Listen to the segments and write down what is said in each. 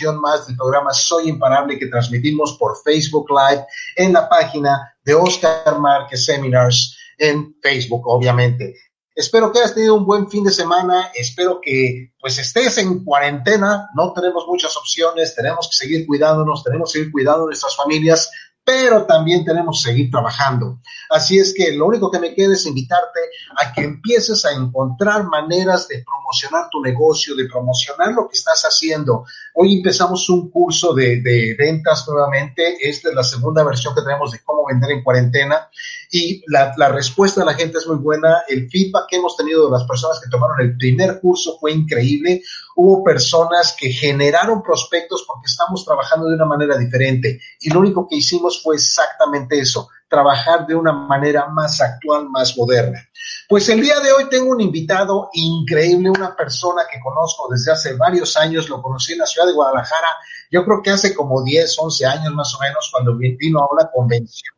emisión más del programa Soy Imparable que transmitimos por Facebook Live en la página de Oscar Márquez Seminars en Facebook, obviamente. Espero que hayas tenido un buen fin de semana. Espero que pues estés en cuarentena. No tenemos muchas opciones. Tenemos que seguir cuidándonos. Tenemos que seguir cuidando de nuestras familias pero también tenemos que seguir trabajando. Así es que lo único que me queda es invitarte a que empieces a encontrar maneras de promocionar tu negocio, de promocionar lo que estás haciendo. Hoy empezamos un curso de, ventas nuevamente. Esta es la segunda versión que tenemos de cómo vender en cuarentena y la, la, respuesta de la gente es muy buena. El feedback que hemos tenido de las personas que tomaron el primer curso fue increíble. Hubo personas que generaron prospectos porque estamos trabajando de una manera diferente y lo único que hicimos fue exactamente eso, trabajar de una manera más actual, más moderna. Pues el día de hoy tengo un invitado increíble, una persona que conozco desde hace varios años, lo conocí en la ciudad de Guadalajara, yo creo que hace como 10, 11 años más o menos, cuando vino a una convención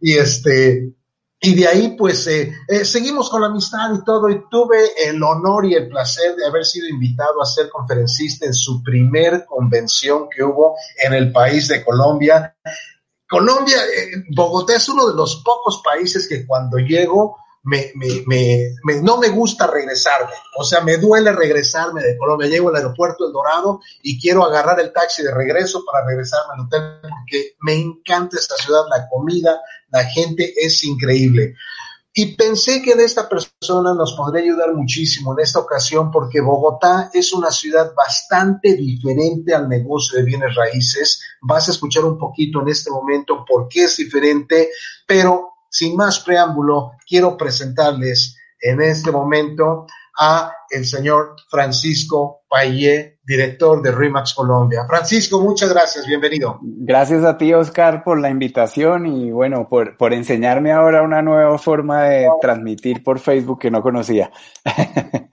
y este, y de ahí pues eh, eh, seguimos con la amistad y todo y tuve el honor y el placer de haber sido invitado a ser conferencista en su primer convención que hubo en el país de Colombia. Colombia, eh, Bogotá es uno de los pocos países que cuando llego me, me, me, no me gusta regresarme. O sea, me duele regresarme de Colombia. Llego al aeropuerto El Dorado y quiero agarrar el taxi de regreso para regresarme al hotel porque me encanta esta ciudad, la comida, la gente es increíble. Y pensé que de esta persona nos podría ayudar muchísimo en esta ocasión porque Bogotá es una ciudad bastante diferente al negocio de bienes raíces. Vas a escuchar un poquito en este momento por qué es diferente, pero sin más preámbulo, quiero presentarles en este momento a el señor Francisco Payé, director de RIMAX Colombia. Francisco, muchas gracias, bienvenido. Gracias a ti, Oscar, por la invitación y bueno, por, por enseñarme ahora una nueva forma de transmitir por Facebook que no conocía.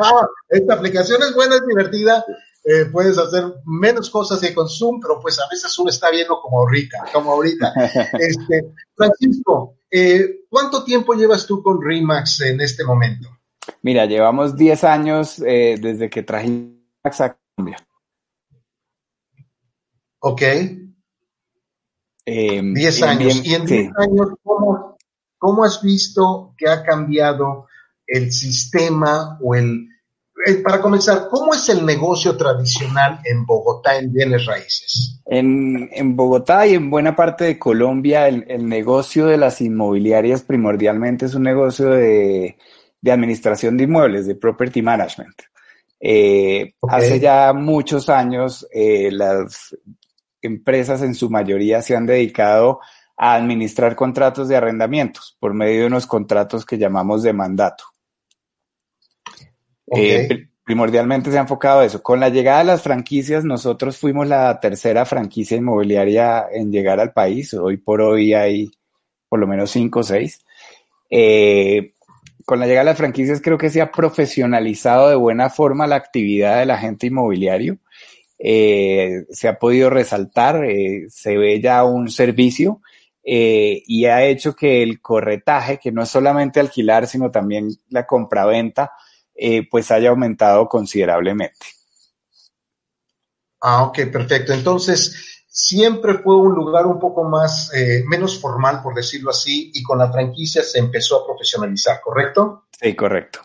Ah, esta aplicación es buena, es divertida eh, puedes hacer menos cosas de consumo, pero pues a veces uno está viendo como ahorita, como ahorita. Este, Francisco, eh, ¿cuánto tiempo llevas tú con Remax en este momento? Mira, llevamos 10 años eh, desde que trajimos a Colombia. Ok. 10 años. y en 10 años, ¿cómo, ¿cómo has visto que ha cambiado el sistema o el eh, para comenzar, ¿cómo es el negocio tradicional en Bogotá en bienes raíces? En, Bogotá y en buena parte de Colombia, el, negocio de las inmobiliarias primordialmente es un negocio de, administración de inmuebles, de property management. Eh, hace ya muchos años, eh, las empresas en su mayoría se han dedicado a administrar contratos de arrendamientos por medio de unos contratos que llamamos de mandato. Eh, primordialmente se ha enfocado a eso. Con la llegada de las franquicias, nosotros fuimos la tercera franquicia inmobiliaria en llegar al país. Hoy por hoy hay por lo menos cinco o seis. Eh, con la llegada de las franquicias creo que se ha profesionalizado de buena forma la actividad del agente inmobiliario. Eh, se ha podido resaltar, se ve ya un servicio y ha hecho que el corretaje, que no es solamente alquilar, sino también la compraventa, eh, pues haya aumentado considerablemente. Ah, ok, perfecto. Entonces, siempre fue un lugar un poco más, eh, menos formal, por decirlo así, y con la franquicia se empezó a profesionalizar, ¿correcto? Sí, correcto.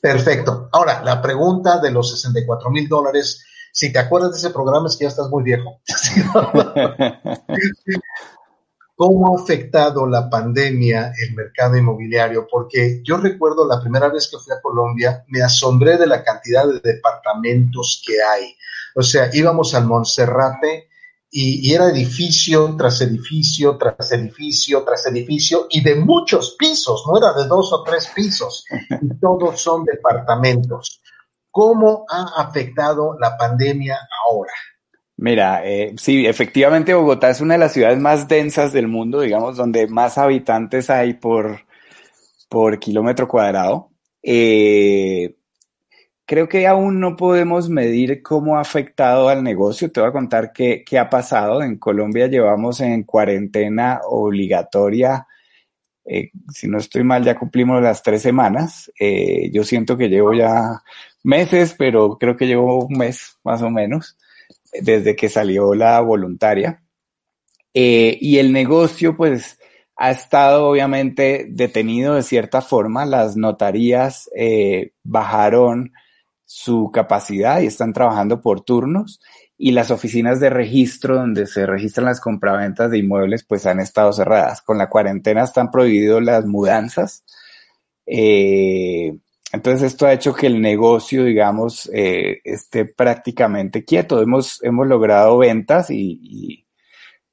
Perfecto. Ahora, la pregunta de los 64 mil dólares, si te acuerdas de ese programa es que ya estás muy viejo. ¿Cómo ha afectado la pandemia el mercado inmobiliario? Porque yo recuerdo la primera vez que fui a Colombia, me asombré de la cantidad de departamentos que hay. O sea, íbamos al Monserrate y, era edificio tras edificio, tras edificio, tras edificio, y de muchos pisos, no era de dos o tres pisos, y todos son departamentos. ¿Cómo ha afectado la pandemia ahora? Mira, eh, sí, efectivamente Bogotá es una de las ciudades más densas del mundo, digamos, donde más habitantes hay por, por kilómetro cuadrado. Eh, creo que aún no podemos medir cómo ha afectado al negocio. Te voy a contar qué, qué ha pasado. En Colombia llevamos en cuarentena obligatoria. Eh, si no estoy mal, ya cumplimos las tres semanas. Eh, yo siento que llevo ya meses, pero creo que llevo un mes más o menos desde que salió la voluntaria. Eh, y el negocio, pues, ha estado obviamente detenido de cierta forma. Las notarías eh, bajaron su capacidad y están trabajando por turnos y las oficinas de registro donde se registran las compraventas de inmuebles pues han estado cerradas. Con la cuarentena están prohibidas las mudanzas. Eh, entonces esto ha hecho que el negocio, digamos, eh, esté prácticamente quieto. Hemos, hemos logrado ventas y,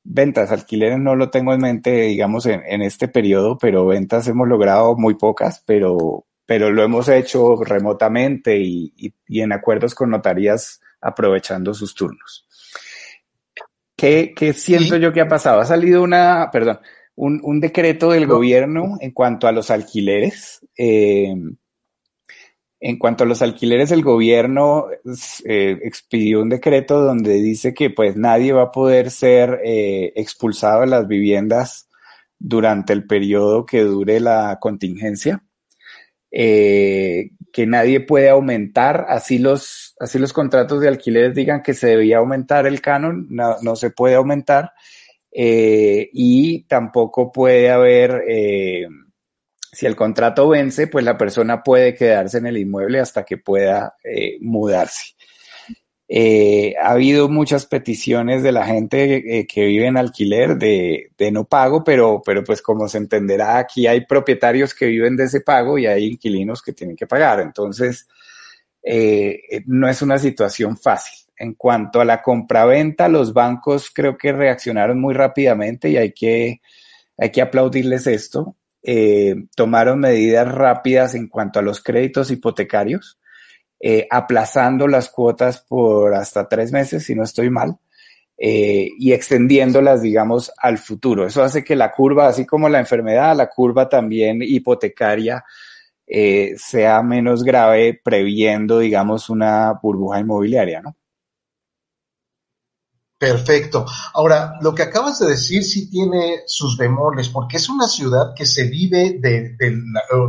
ventas, alquileres no lo tengo en mente, digamos, en, en, este periodo, pero ventas hemos logrado muy pocas, pero, pero lo hemos hecho remotamente y, y, en acuerdos con notarías aprovechando sus turnos. ¿Qué, qué siento yo que ha pasado? Ha salido una, perdón, un, un decreto del gobierno en cuanto a los alquileres. Eh, en cuanto a los alquileres, el gobierno eh, expidió un decreto donde dice que pues nadie va a poder ser eh, expulsado de las viviendas durante el periodo que dure la contingencia. Eh, que nadie puede aumentar, así los, así los contratos de alquileres digan que se debía aumentar el canon, no, no se puede aumentar, eh, y tampoco puede haber, eh, si el contrato vence, pues la persona puede quedarse en el inmueble hasta que pueda eh, mudarse. Eh, ha habido muchas peticiones de la gente eh, que vive en alquiler de, no pago, pero, pero pues como se entenderá, aquí hay propietarios que viven de ese pago y hay inquilinos que tienen que pagar. Entonces, eh, no es una situación fácil. En cuanto a la compraventa, los bancos creo que reaccionaron muy rápidamente y hay que, hay que aplaudirles esto. tomaron medidas rápidas en cuanto a los créditos hipotecarios eh, aplazando las cuotas por hasta tres meses, si no estoy mal, eh, y extendiéndolas, digamos, al futuro. Eso hace que la curva, así como la enfermedad, la curva también hipotecaria eh, sea menos grave, previendo, digamos, una burbuja inmobiliaria, ¿no? Perfecto. Ahora, lo que acabas de decir sí tiene sus bemoles, porque es una ciudad que se vive de,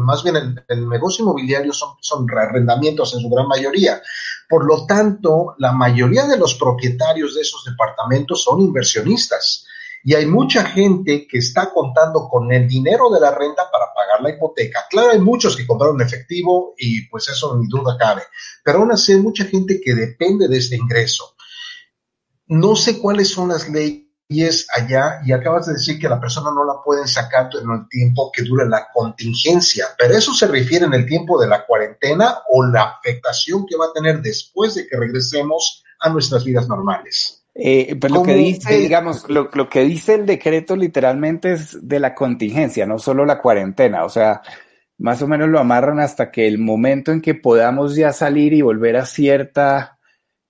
más bien el, negocio inmobiliario son, son arrendamientos en su gran mayoría. Por lo tanto, la mayoría de los propietarios de esos departamentos son inversionistas. Y hay mucha gente que está contando con el dinero de la renta para pagar la hipoteca. Claro, hay muchos que compraron efectivo y pues eso ni duda cabe. Pero aún así hay mucha gente que depende de este ingreso. No sé cuáles son las leyes allá y acabas de decir que la persona no la pueden sacar en el tiempo que dure la contingencia, pero eso se refiere en el tiempo de la cuarentena o la afectación que va a tener después de que regresemos a nuestras vidas normales. Eh, pues lo que dice, digamos, lo, lo, que dice el decreto literalmente es de la contingencia, no solo la cuarentena. O sea, más o menos lo amarran hasta que el momento en que podamos ya salir y volver a cierta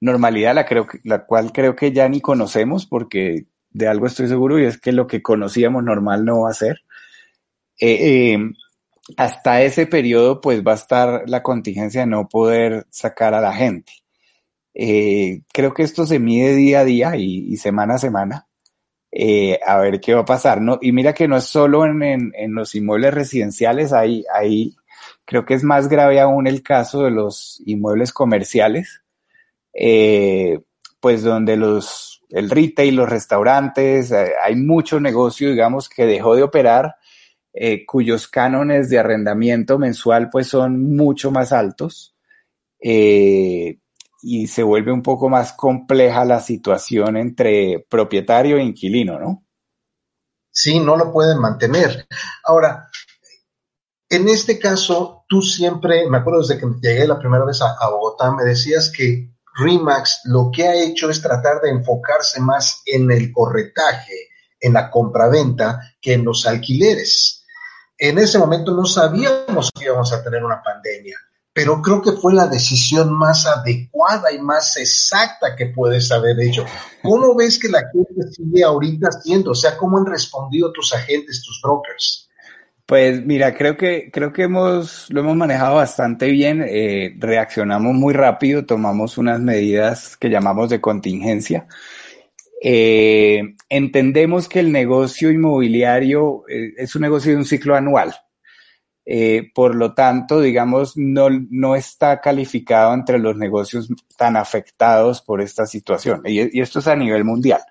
normalidad, la, creo, la cual creo que ya ni conocemos, porque de algo estoy seguro, y es que lo que conocíamos normal no va a ser. Eh, eh, hasta ese periodo, pues va a estar la contingencia de no poder sacar a la gente. Eh, creo que esto se mide día a día y, semana a semana. a ver qué va a pasar. No, y mira que no es solo en, en, los inmuebles residenciales, hay, hay, creo que es más grave aún el caso de los inmuebles comerciales, eh, pues donde los, el retail, los restaurantes, eh, hay mucho negocio, digamos, que dejó de operar, eh, cuyos cánones de arrendamiento mensual pues son mucho más altos y se vuelve un poco más compleja la situación entre propietario e inquilino, ¿no? Sí, no lo pueden mantener. Ahora, en este caso, tú siempre, me acuerdo desde que llegué la primera vez a Bogotá, me decías que Remax lo que ha hecho es tratar de enfocarse más en el corretaje, en la compraventa, que en los alquileres. En ese momento no sabíamos que íbamos a tener una pandemia, pero creo que fue la decisión más adecuada y más exacta que puedes haber hecho. ¿Cómo ves que la gente sigue ahorita haciendo? O sea, ¿cómo han respondido tus agentes, tus brokers? Pues mira, creo que, creo que hemos, lo hemos manejado bastante bien, eh, reaccionamos muy rápido, tomamos unas medidas que llamamos de contingencia. Eh, entendemos que el negocio inmobiliario eh, es un negocio de un ciclo anual. Por lo tanto, digamos, no, no está calificado entre los negocios tan afectados por esta situación. Y, esto es a nivel mundial.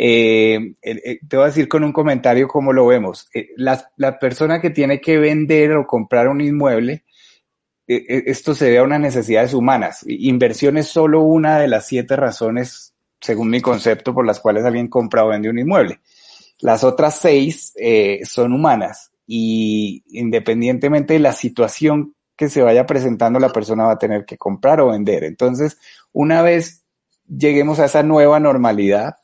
Eh, eh, te voy a decir con un comentario cómo lo vemos. La, la, persona que tiene que vender o comprar un inmueble, esto se ve a unas necesidades humanas. Inversión es solo una de las siete razones, según mi concepto, por las cuales alguien compra o vende un inmueble. Las otras seis son humanas y independientemente de la situación que se vaya presentando, la persona va a tener que comprar o vender. Entonces, una vez lleguemos a esa nueva normalidad,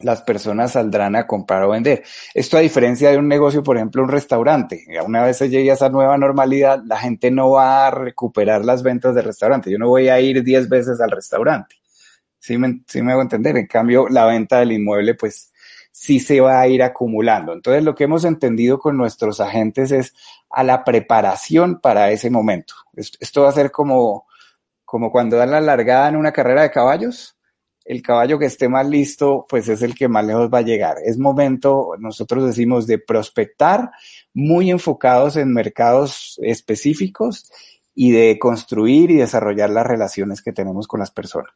las personas saldrán a comprar o vender. Esto a diferencia de un negocio, por ejemplo, un restaurante. Una vez se llegue a esa nueva normalidad, la gente no va a recuperar las ventas del restaurante. Yo no voy a ir 10 veces al restaurante. ¿Sí me, sí me hago entender? En cambio, la venta del inmueble, pues, sí se va a ir acumulando. Entonces, lo que hemos entendido con nuestros agentes es a la preparación para ese momento. Esto va a ser como, como cuando dan la largada en una carrera de caballos. El caballo que esté más listo, pues es el que más lejos va a llegar. Es momento, nosotros decimos, de prospectar, muy enfocados en mercados específicos y de construir y desarrollar las relaciones que tenemos con las personas.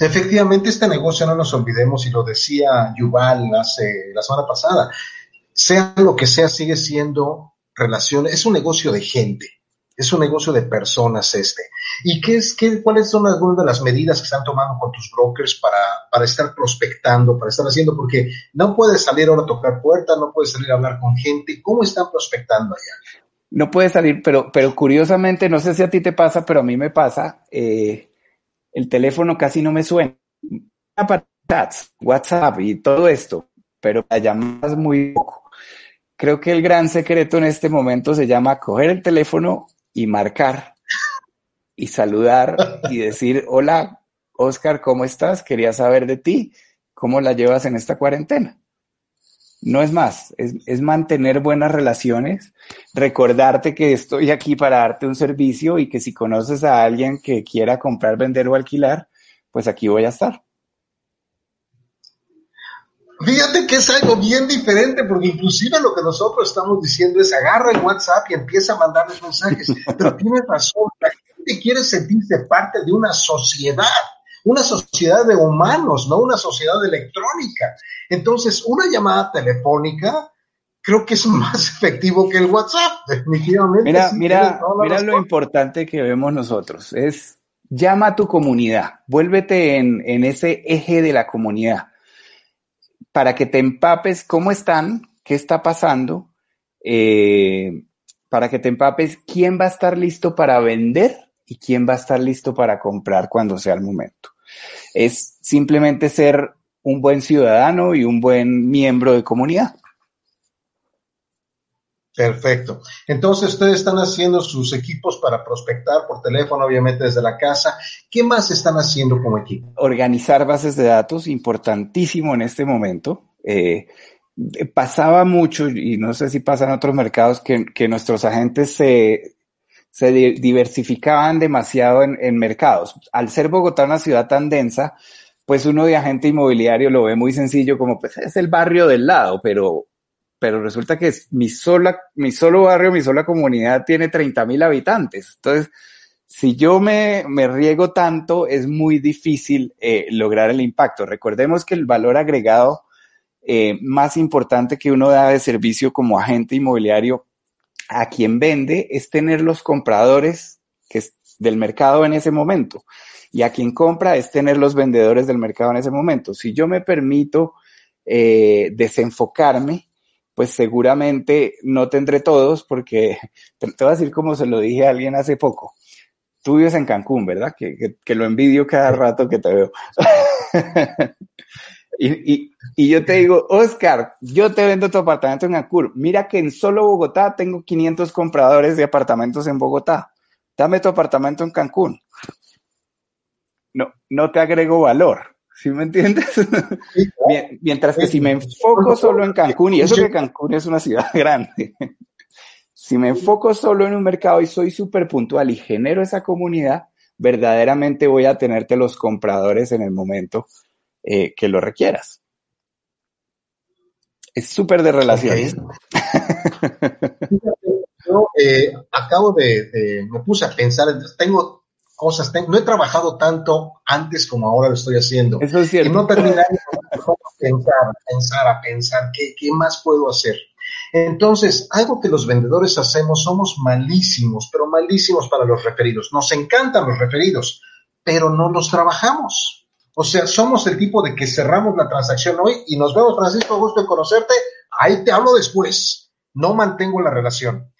Efectivamente, este negocio, no nos olvidemos, y lo decía Yuval hace, la semana pasada, sea lo que sea, sigue siendo relaciones, es un negocio de gente, es un negocio de personas este. ¿Y qué es, qué, cuáles son algunas de las medidas que están tomando con tus brokers para, para estar prospectando, para estar haciendo? Porque no puedes salir ahora a tocar puertas, no puedes salir a hablar con gente. ¿Cómo están prospectando allá? No puedes salir, pero, pero curiosamente, no sé si a ti te pasa, pero a mí me pasa. Eh, el teléfono casi no me suena. Para WhatsApp y todo esto, pero la llamadas muy poco. Creo que el gran secreto en este momento se llama coger el teléfono y marcar y saludar y decir, hola, Oscar, ¿cómo estás? Quería saber de ti. ¿Cómo la llevas en esta cuarentena? No es más, es, es, mantener buenas relaciones, recordarte que estoy aquí para darte un servicio y que si conoces a alguien que quiera comprar, vender o alquilar, pues aquí voy a estar. Fíjate que es algo bien diferente, porque inclusive lo que nosotros estamos diciendo es agarra el WhatsApp y empieza a mandarles mensajes. Pero tienes razón, la gente quiere sentirse parte de una sociedad una sociedad de humanos, no una sociedad electrónica. Entonces, una llamada telefónica creo que es más efectivo que el WhatsApp, definitivamente. Mira, mira, mira lo importante que vemos nosotros, es llama a tu comunidad, vuélvete en, en ese eje de la comunidad para que te empapes cómo están, qué está pasando, eh, para que te empapes quién va a estar listo para vender y quién va a estar listo para comprar cuando sea el momento. Es simplemente ser un buen ciudadano y un buen miembro de comunidad. Perfecto. Entonces ustedes están haciendo sus equipos para prospectar por teléfono, obviamente desde la casa. ¿Qué más están haciendo como equipo? Organizar bases de datos, importantísimo en este momento. Eh, pasaba mucho, y no sé si pasa en otros mercados, que nuestros agentes se, se diversificaban demasiado en, mercados. Al ser Bogotá una ciudad tan densa, pues uno de agente inmobiliario lo ve muy sencillo como pues es el barrio del lado, pero, pero resulta que mi sola, mi solo barrio, mi sola comunidad tiene 30 mil habitantes. Entonces, si yo me, me riego tanto, es muy difícil eh, lograr el impacto. Recordemos que el valor agregado eh, más importante que uno da de servicio como agente inmobiliario a quien vende es tener los compradores que es del mercado en ese momento. Y a quien compra es tener los vendedores del mercado en ese momento. Si yo me permito eh, desenfocarme, pues seguramente no tendré todos porque te, voy a decir como se lo dije a alguien hace poco. Tú vives en Cancún, ¿verdad? Que, que lo envidio cada rato que te veo. Y, y, yo te digo, Oscar, yo te vendo tu apartamento en Cancún. Mira que en solo Bogotá tengo 500 compradores de apartamentos en Bogotá. Dame tu apartamento en Cancún. No, no te agrego valor. ¿Sí me entiendes? Mientras que si me enfoco solo en Cancún, y eso que Cancún es una ciudad grande, si me enfoco solo en un mercado y soy súper puntual y genero esa comunidad, verdaderamente voy a tenerte los compradores en el momento eh, que lo requieras. Es súper de relaciones. yo eh, acabo de, me puse a pensar, tengo cosas, no he trabajado tanto antes como ahora lo estoy haciendo. Eso es cierto. Y no terminar pensar, a pensar, a pensar, ¿qué, ¿qué más puedo hacer? Entonces, algo que los vendedores hacemos, somos malísimos, pero malísimos para los referidos. Nos encantan los referidos, pero no los trabajamos. O sea, somos el tipo de que cerramos la transacción hoy y nos vemos, Francisco, gusto en conocerte, ahí te hablo después. No mantengo la relación.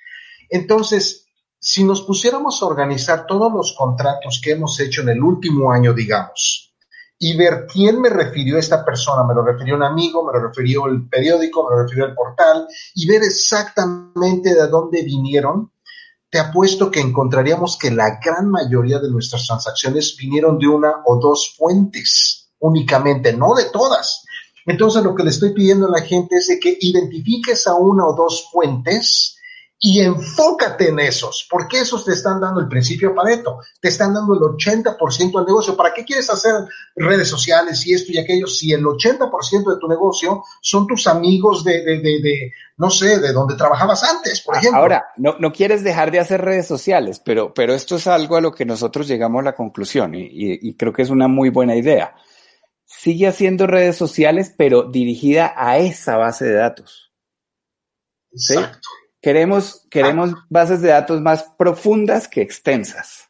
Entonces, si nos pusiéramos a organizar todos los contratos que hemos hecho en el último año, digamos, y ver quién me refirió esta persona, me lo refirió un amigo, me lo refirió el periódico, me lo refirió el portal, y ver exactamente de dónde vinieron, te apuesto que encontraríamos que la gran mayoría de nuestras transacciones vinieron de una o dos fuentes únicamente, no de todas. Entonces lo que le estoy pidiendo a la gente es de que identifiques a una o dos fuentes y enfócate en esos, porque esos te están dando el principio Pareto, te están dando el 80% al negocio. ¿Para qué quieres hacer redes sociales y esto y aquello si el 80% de tu negocio son tus amigos de, de, de, no sé, de donde trabajabas antes, por ejemplo? Ahora, no, no quieres dejar de hacer redes sociales, pero, pero esto es algo a lo que nosotros llegamos a la conclusión y, y creo que es una muy buena idea. Sigue haciendo redes sociales, pero dirigida a esa base de datos. Exacto. Queremos, queremos bases de datos más profundas que extensas.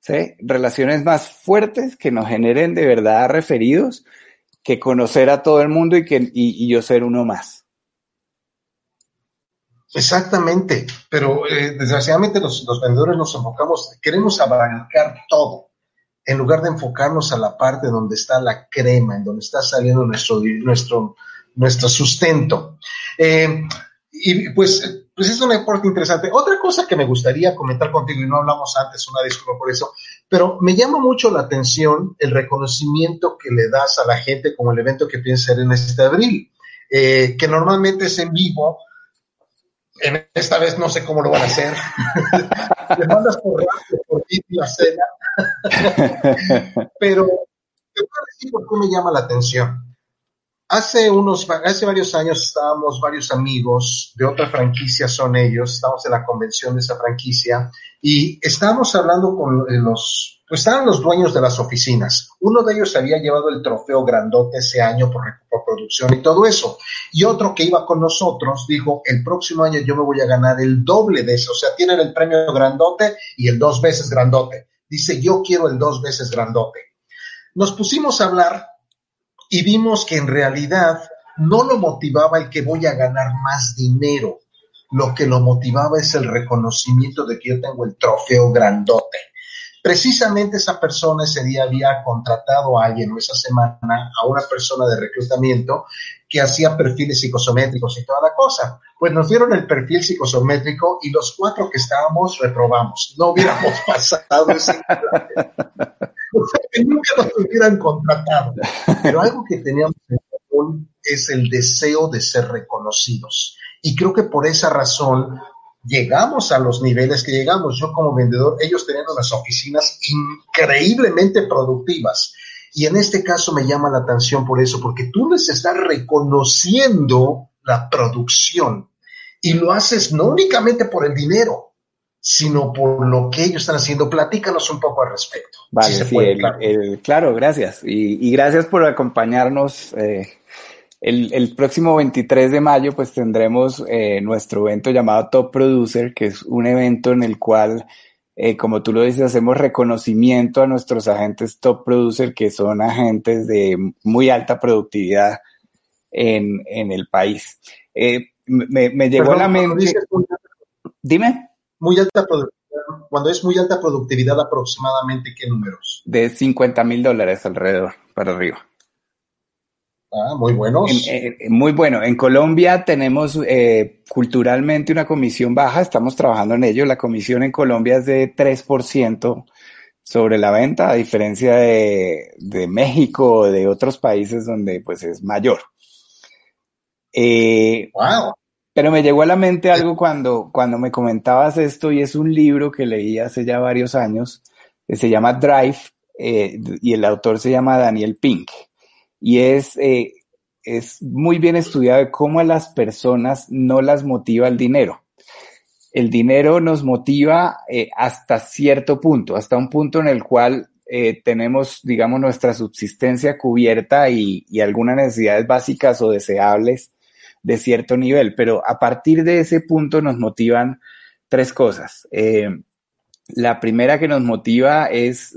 ¿sí? Relaciones más fuertes que nos generen de verdad referidos que conocer a todo el mundo y, que, y, yo ser uno más. Exactamente, pero eh, desgraciadamente los, los, vendedores nos enfocamos, queremos abarcar todo, en lugar de enfocarnos a la parte donde está la crema, en donde está saliendo nuestro, nuestro, nuestro sustento. Eh, y pues pues es una parte interesante. Otra cosa que me gustaría comentar contigo, y no hablamos antes, una disculpa por eso, pero me llama mucho la atención el reconocimiento que le das a la gente como el evento que piensa ser en este abril, eh, que normalmente es en vivo. Esta vez no sé cómo lo van a hacer. Le mandas por por la cena. pero te voy a decir por qué me llama la atención. Hace unos, hace varios años estábamos varios amigos de otra franquicia, son ellos, estábamos en la convención de esa franquicia y estábamos hablando con los, pues estaban los dueños de las oficinas. Uno de ellos había llevado el trofeo grandote ese año por, por producción y todo eso. Y otro que iba con nosotros dijo, el próximo año yo me voy a ganar el doble de eso. O sea, tienen el premio grandote y el dos veces grandote. Dice, yo quiero el dos veces grandote. Nos pusimos a hablar y vimos que en realidad no lo motivaba el que voy a ganar más dinero. Lo que lo motivaba es el reconocimiento de que yo tengo el trofeo grandote. Precisamente esa persona ese día había contratado a alguien o esa semana a una persona de reclutamiento que hacía perfiles psicosométricos y toda la cosa. Pues nos dieron el perfil psicosométrico y los cuatro que estábamos reprobamos. No hubiéramos pasado ese que nunca nos hubieran contratado. Pero algo que teníamos en común es el deseo de ser reconocidos. Y creo que por esa razón llegamos a los niveles que llegamos. Yo como vendedor, ellos tenían unas oficinas increíblemente productivas. Y en este caso me llama la atención por eso, porque tú les estás reconociendo la producción y lo haces no únicamente por el dinero, sino por lo que ellos están haciendo. Platícanos un poco al respecto. Vale, sí, claro. gracias. Y, gracias por acompañarnos. Eh, el, próximo 23 de mayo, pues tendremos eh, nuestro evento llamado Top Producer, que es un evento en el cual, eh, como tú lo dices, hacemos reconocimiento a nuestros agentes Top Producer, que son agentes de muy alta productividad en, el país. me, llegó a la mente. Dime muy alta productividad, cuando es muy alta productividad, aproximadamente, ¿qué números? De 50 mil dólares alrededor, para arriba. Ah, muy buenos. Eh, muy bueno. En Colombia tenemos eh, culturalmente una comisión baja, estamos trabajando en ello. La comisión en Colombia es de 3% sobre la venta, a diferencia de, de México o de otros países donde pues es mayor. Eh, wow. Pero me llegó a la mente algo cuando, cuando me comentabas esto y es un libro que leí hace ya varios años, que se llama Drive eh, y el autor se llama Daniel Pink. Y es, eh, es muy bien estudiado de cómo a las personas no las motiva el dinero. El dinero nos motiva eh, hasta cierto punto, hasta un punto en el cual eh, tenemos, digamos, nuestra subsistencia cubierta y, algunas necesidades básicas o deseables de cierto nivel, pero a partir de ese punto nos motivan tres cosas. Eh, la primera que nos motiva es,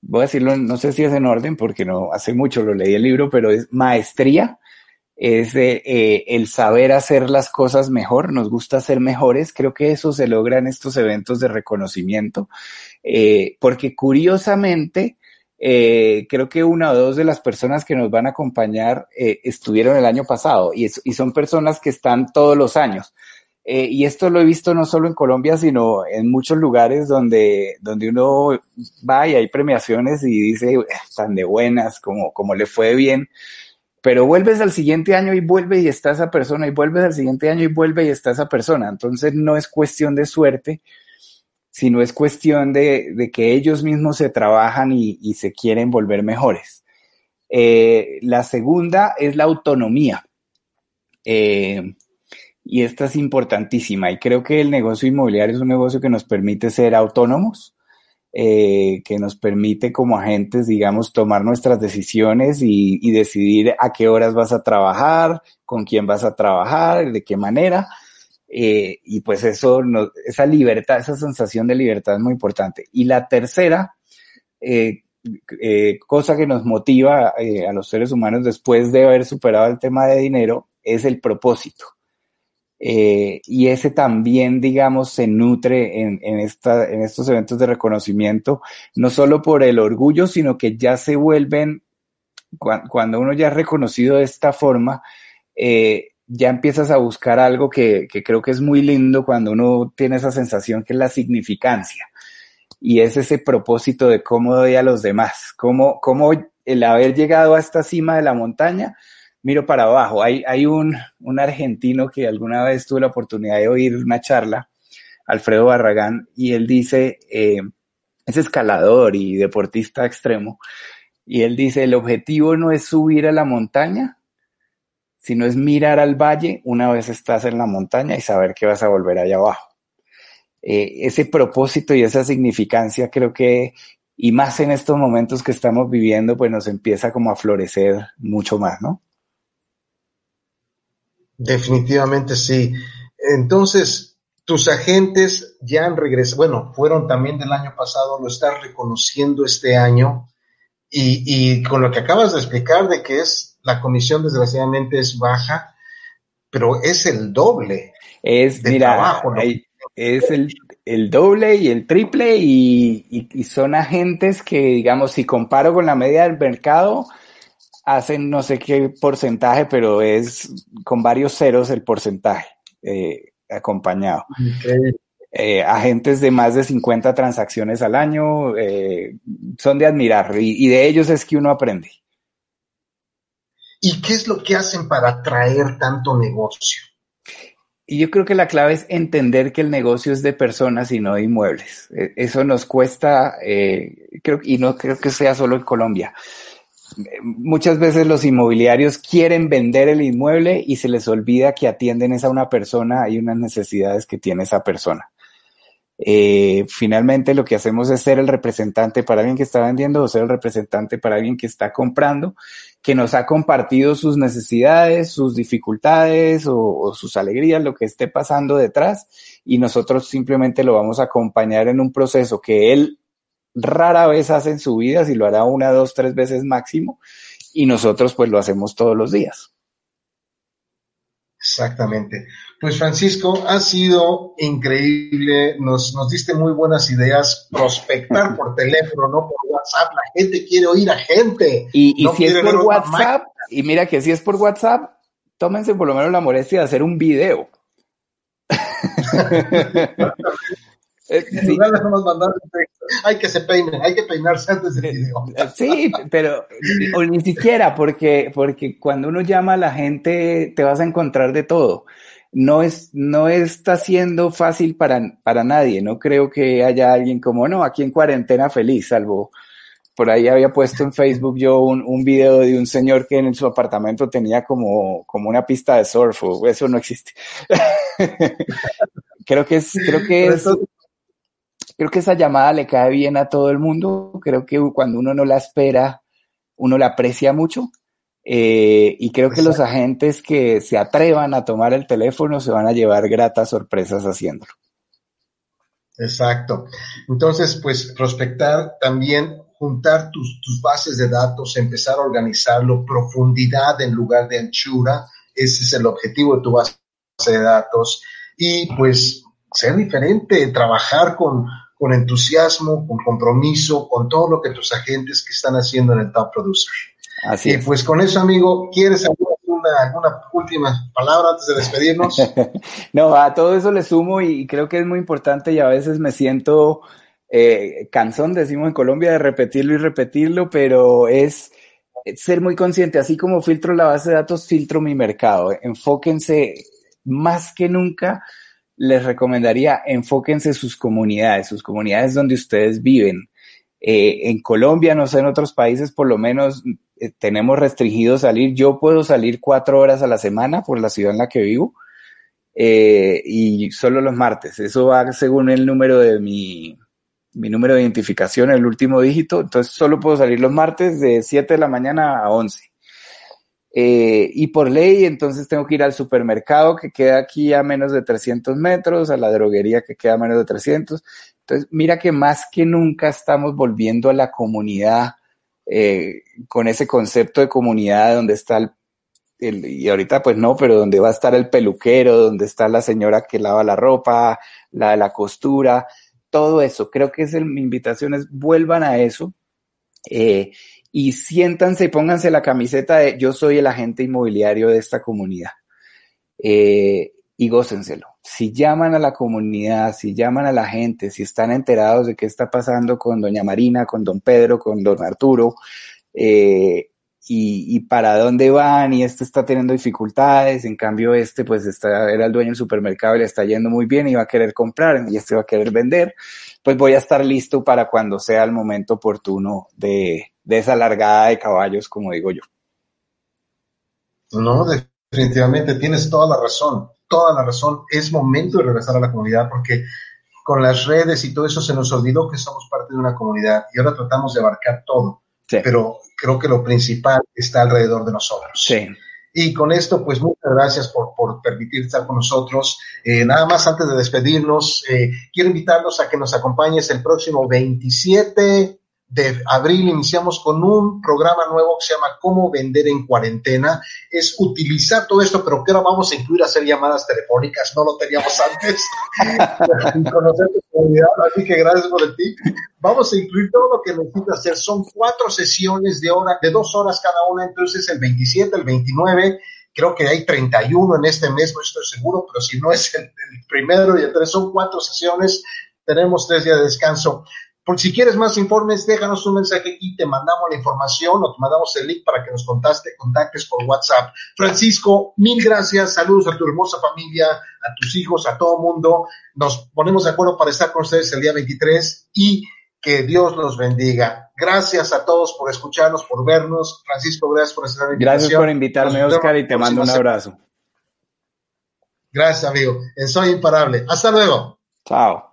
voy a decirlo, no sé si es en orden porque no hace mucho lo leí el libro, pero es maestría es eh, el saber hacer las cosas mejor, nos gusta ser mejores, creo que eso se logra en estos eventos de reconocimiento, eh, porque curiosamente, eh, creo que una o dos de las personas que nos van a acompañar estuvieron el año pasado y, son personas que están todos los años. y esto lo he visto no solo en Colombia, sino en muchos lugares donde, donde uno va y hay premiaciones y dice, están de buenas, como, como le fue bien pero vuelves al siguiente año y vuelve y está esa persona, y vuelves al siguiente año y vuelve y está esa persona. Entonces no es cuestión de suerte, sino es cuestión de, que ellos mismos se trabajan y, se quieren volver mejores. Eh, la segunda es la autonomía. Eh, y esta es importantísima. Y creo que el negocio inmobiliario es un negocio que nos permite ser autónomos eh, que nos permite como agentes, digamos, tomar nuestras decisiones y, decidir a qué horas vas a trabajar, con quién vas a trabajar, de qué manera. Eh, y pues eso, esa libertad, esa sensación de libertad es muy importante. Y la tercera, eh, cosa que nos motiva a los seres humanos después de haber superado el tema de dinero, es el propósito. Eh, y ese también, digamos, se nutre en, en, esta, en estos eventos de reconocimiento, no solo por el orgullo, sino que ya se vuelven, cuando uno ya es reconocido de esta forma, eh, ya empiezas a buscar algo que, que, creo que es muy lindo cuando uno tiene esa sensación que es la significancia. Y es ese propósito de cómo doy a los demás, cómo, cómo el haber llegado a esta cima de la montaña miro para abajo. Hay, hay un, un, argentino que alguna vez tuve la oportunidad de oír una charla, Alfredo Barragán, y él dice, eh, es escalador y deportista extremo, y él dice, el objetivo no es subir a la montaña, sino es mirar al valle una vez estás en la montaña y saber que vas a volver allá abajo. Eh, ese propósito y esa significancia creo que, y más en estos momentos que estamos viviendo, pues nos empieza como a florecer mucho más, ¿no? Definitivamente sí. Entonces, tus agentes ya han regresado, bueno, fueron también del año pasado, lo estás reconociendo este año y, con lo que acabas de explicar de que es la comisión desgraciadamente es baja, pero es el doble. Es, mira, es el, el, doble y el triple y, y son agentes que, digamos, si comparo con la media del mercado, hacen no sé qué porcentaje, pero es con varios ceros el porcentaje eh, acompañado. Eh, agentes de más de 50 transacciones al año eh, son de admirar y, de ellos es que uno aprende. ¿Y qué es lo que hacen para atraer tanto negocio? Y yo creo que la clave es entender que el negocio es de personas y no de inmuebles. E, eso nos cuesta, creo, y no creo que sea solo en Colombia muchas veces los inmobiliarios quieren vender el inmueble y se les olvida que atienden a una persona y unas necesidades que tiene esa persona. Eh, finalmente lo que hacemos es ser el representante para alguien que está vendiendo o ser el representante para alguien que está comprando, que nos ha compartido sus necesidades, sus dificultades o, o sus alegrías, lo que esté pasando detrás y nosotros simplemente lo vamos a acompañar en un proceso que él rara vez hace en su vida, si lo hará una, dos, tres veces máximo, y nosotros pues lo hacemos todos los días. Exactamente. Pues Francisco, ha sido increíble, nos, nos diste muy buenas ideas, prospectar por teléfono, no por WhatsApp, la gente quiere oír a gente. Y, si es por WhatsApp, y mira que si es por WhatsApp, tómense por lo menos la molestia de hacer un video. Eh, hay que se peine, hay que peinarse antes del video. Eh, sí, pero o ni siquiera, porque, porque cuando uno llama a la gente te vas a encontrar de todo. No es, no está siendo fácil para, para nadie. No creo que haya alguien como, no, aquí en cuarentena feliz, salvo por ahí había puesto en Facebook yo un, un video de un señor que en su apartamento tenía como, como una pista de surf, eso no existe. creo que es, creo que es, creo que esa llamada le cae bien a todo el mundo. Creo que cuando uno no la espera, uno la aprecia mucho. Eh, y creo que los agentes que se atrevan a tomar el teléfono se van a llevar gratas sorpresas haciéndolo. Exacto. Entonces, pues prospectar también, juntar tus, tus, bases de datos, empezar a organizarlo, profundidad en lugar de anchura, ese es el objetivo de tu base de datos. Y pues ser diferente, trabajar con, con entusiasmo, con compromiso, con todo lo que tus agentes que están haciendo en el Top Producer. Así y pues con eso, amigo, ¿quieres alguna, alguna última palabra antes de despedirnos? no, a todo eso le sumo y creo que es muy importante y a veces me siento eh, cansón, decimos en Colombia, de repetirlo y repetirlo, pero es ser muy consciente, así como filtro la base de datos, filtro mi mercado. Enfóquense más que nunca, les recomendaría, enfóquense sus comunidades, sus comunidades donde ustedes viven. Eh, en Colombia, no sé, en otros países por lo menos eh, tenemos restringido salir. Yo puedo salir cuatro horas a la semana por la ciudad en la que vivo eh, y solo los martes. Eso va según el número de mi, mi número de identificación, el último dígito. Entonces solo puedo salir los martes de 7 de la mañana a 11. Eh, y por ley, entonces tengo que ir al supermercado que queda aquí a menos de 300 metros, a la droguería que queda a menos de 300. Entonces, mira que más que nunca estamos volviendo a la comunidad eh, con ese concepto de comunidad donde está el, y ahorita pues no, pero donde va a estar el peluquero, donde está la señora que lava la ropa, la de la costura, todo eso. Creo que es el, mi invitación es vuelvan a eso eh, y siéntanse y pónganse la camiseta de yo soy el agente inmobiliario de esta comunidad. Eh, y gócenselo. Si llaman a la comunidad, si llaman a la gente, si están enterados de qué está pasando con doña Marina, con don Pedro, con don Arturo, eh, y, para dónde van, y este está teniendo dificultades, en cambio este pues está, era el dueño del supermercado y le está yendo muy bien y va a querer comprar y este va a querer vender, pues voy a estar listo para cuando sea el momento oportuno de, de esa largada de caballos, como digo yo. No, definitivamente tienes toda la razón toda la razón. Es momento de regresar a la comunidad porque con las redes y todo eso se nos olvidó que somos parte de una comunidad y ahora tratamos de abarcar todo. Pero creo que lo principal está alrededor de nosotros. Sí. Y con esto, pues muchas gracias por, por permitir estar con nosotros. Eh, nada más antes de despedirnos, eh, quiero invitarlos a que nos acompañes el próximo 27 de abril iniciamos con un programa nuevo que se llama Cómo vender en cuarentena. Es utilizar todo esto, pero que ahora vamos a incluir hacer llamadas telefónicas, no lo teníamos antes. conocer tu comunidad, así que gracias por. Vamos a incluir todo lo que necesitas hacer. Son cuatro sesiones de hora, de dos horas cada una, entonces el 27, el 29 creo que hay 31 en este mes, no estoy seguro, pero si no es el, el, primero y el tres, son cuatro sesiones, tenemos tres días de descanso. Por si quieres más informes, déjanos un mensaje aquí, te mandamos la información o te mandamos el link para que nos contactes, contactes por WhatsApp. Francisco, mil gracias, saludos a tu hermosa familia, a tus hijos, a todo mundo. Nos ponemos de acuerdo para estar con ustedes el día 23 y que Dios los bendiga. Gracias a todos por escucharnos, por vernos. Francisco, gracias por estar en Gracias por invitarme, Oscar, y te mando un abrazo. Gracias, amigo. Soy imparable. Hasta luego. Chao.